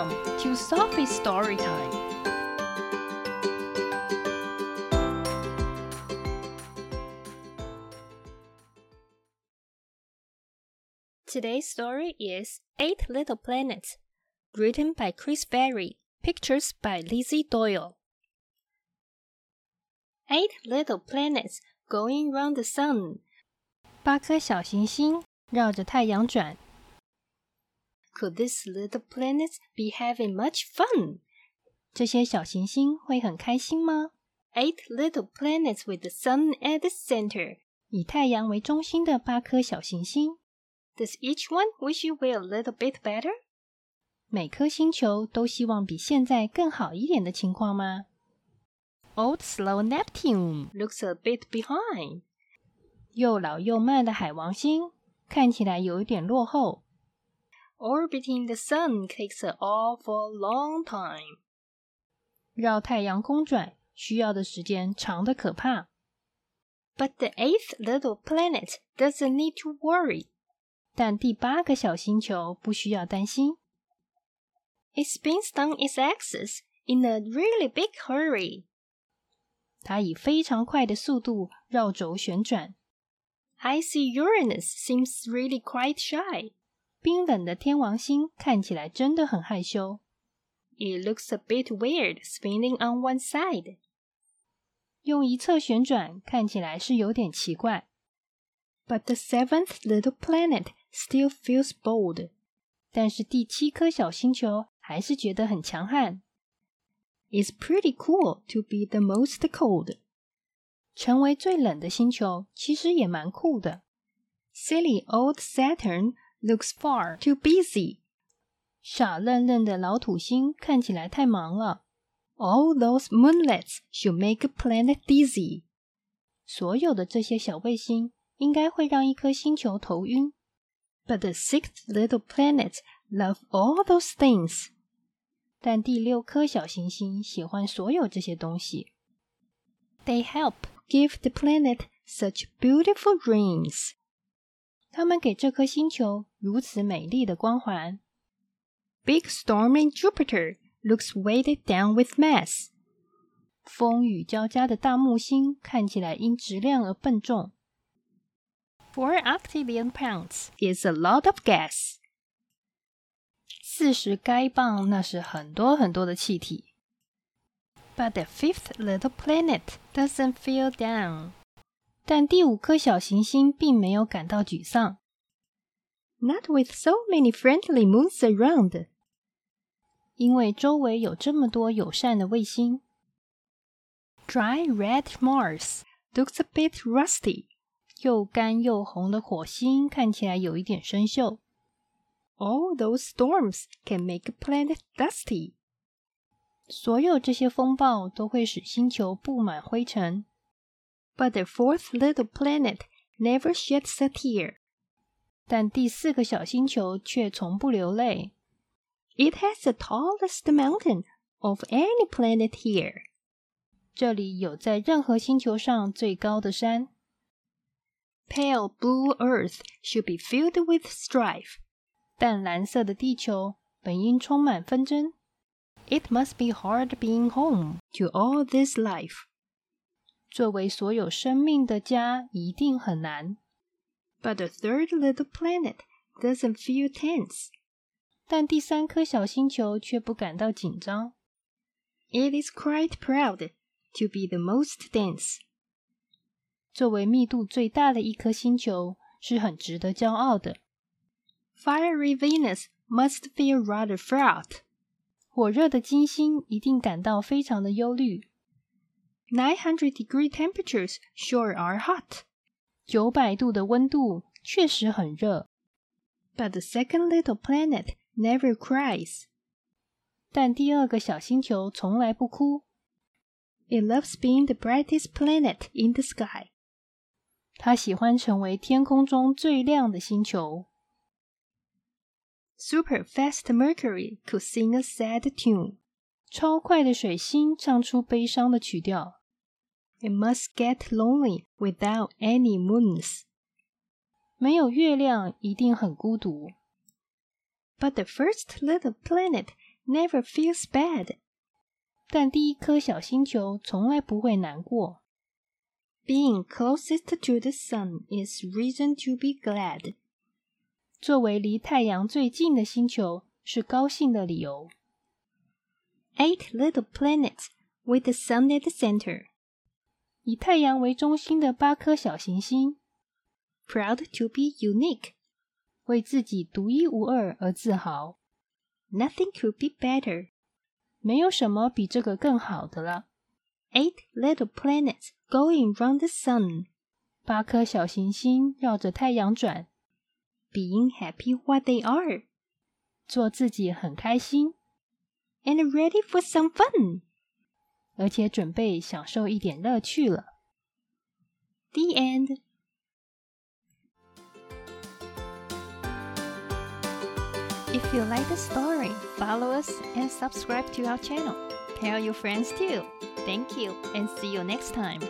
Welcome to Sophie's Story Time. Today's story is Eight Little Planets, written by Chris Ferrie, pictures by Lizzy Doyle. Eight little planets going round the sun. 八颗小行星绕着太阳转。Could these little planets be having much fun? 这些小行星会很开心吗？Eight little planets with the sun at the center. 以太阳为中心的八颗小行星。Does each one wish you were a little bit better? 每颗星球都希望比现在更好一点的情况吗？Old slow Neptune looks a bit behind. 又老又慢的海王星看起来有一点落后。 Orbiting the sun takes an awful long time. 绕太阳公转需要的时间长的可怕。But the eighth little planet doesn't need to worry. 但第八个小星球不需要担心。It spins down its axis in a really big hurry. 它以非常快的速度绕轴旋转。Icy Uranus seems really quite shy. 冰冷的天王星看起来真的很害羞。It looks a bit weird spinning on one side. 用一侧旋转看起来是有点奇怪。But the seventh little planet still feels bold. 但是第七颗小星球还是觉得很强悍。It's pretty cool to be the most cold. 成为最冷的星球其实也蛮酷的。Silly old Saturn looks far too busy. 傻愣愣的老土星看起来太忙了。All those moonlets should make a planet dizzy. 所有的这些小卫星应该会让一颗星球头晕。But the sixth little planet love all those things. 但第六颗小行星喜欢所有这些东西。They help give the planet such beautiful rings. 它们给这颗星球如此美丽的光环。Big stormy Jupiter looks weighted down with mass. 风雨交加的大木星看起来因质量而笨重。Four octillion pounds is a lot of gas. 四十该磅那是很多很多的气体。But the fifth little planet doesn't feel down. 但第五颗小行星并没有感到沮丧。Not with so many friendly moons around. 因为周围有这么多友善的卫星。Dry red Mars looks a bit rusty. 又干又红的火星看起来有一点生锈。All those storms can make a planet dusty. 所有这些风暴都会使星球布满灰尘。 but the fourth little planet never sheds a tear. 但第四个小星球却从不流泪。It has the tallest mountain of any planet here. 这里有在任何星球上最高的山。Pale blue Earth should be filled with strife. 淡蓝色的地球本应充满纷争。It must be hard being home to all this life. 作为所有生命的家，一定很难。But the third little planet doesn't feel tense. 但第三颗小星球却不感到紧张。It is quite proud to be the most dense. 作为密度最大的一颗星球，是很值得骄傲的。Fiery Venus must feel rather fraught. 火热的金星一定感到非常的忧虑。 900 degree temperatures sure are hot. 九百度的温度确实很热。But the second little planet never cries. 但第二个小星球从来不哭。It loves being the brightest planet in the sky. 它喜欢成为天空中最亮的星球。Super fast Mercury could sing a sad tune. 超快的水星唱出悲伤的曲调。 it must get lonely without any moons. 没有月亮一定很孤独。But the first little planet never feels bad. 但第一颗小星球从来不会难过。Being closest to the sun is reason to be glad. 作为离太阳最近的星球是高兴的理由。Eight little planets with the sun at the center. 以太阳为中心的八颗小行星。Proud to be unique. 为自己独一无二而自豪。Nothing could be better. 没有什么比这个更好的了。Eight little planets going round the sun. 八颗小行星绕着太阳转。Being happy what they are. 做自己很开心。And ready for some fun. 而且准备享受一点乐趣了。The end. If you like the story, follow us and subscribe to our channel. Tell your friends too. Thank you and see you next time.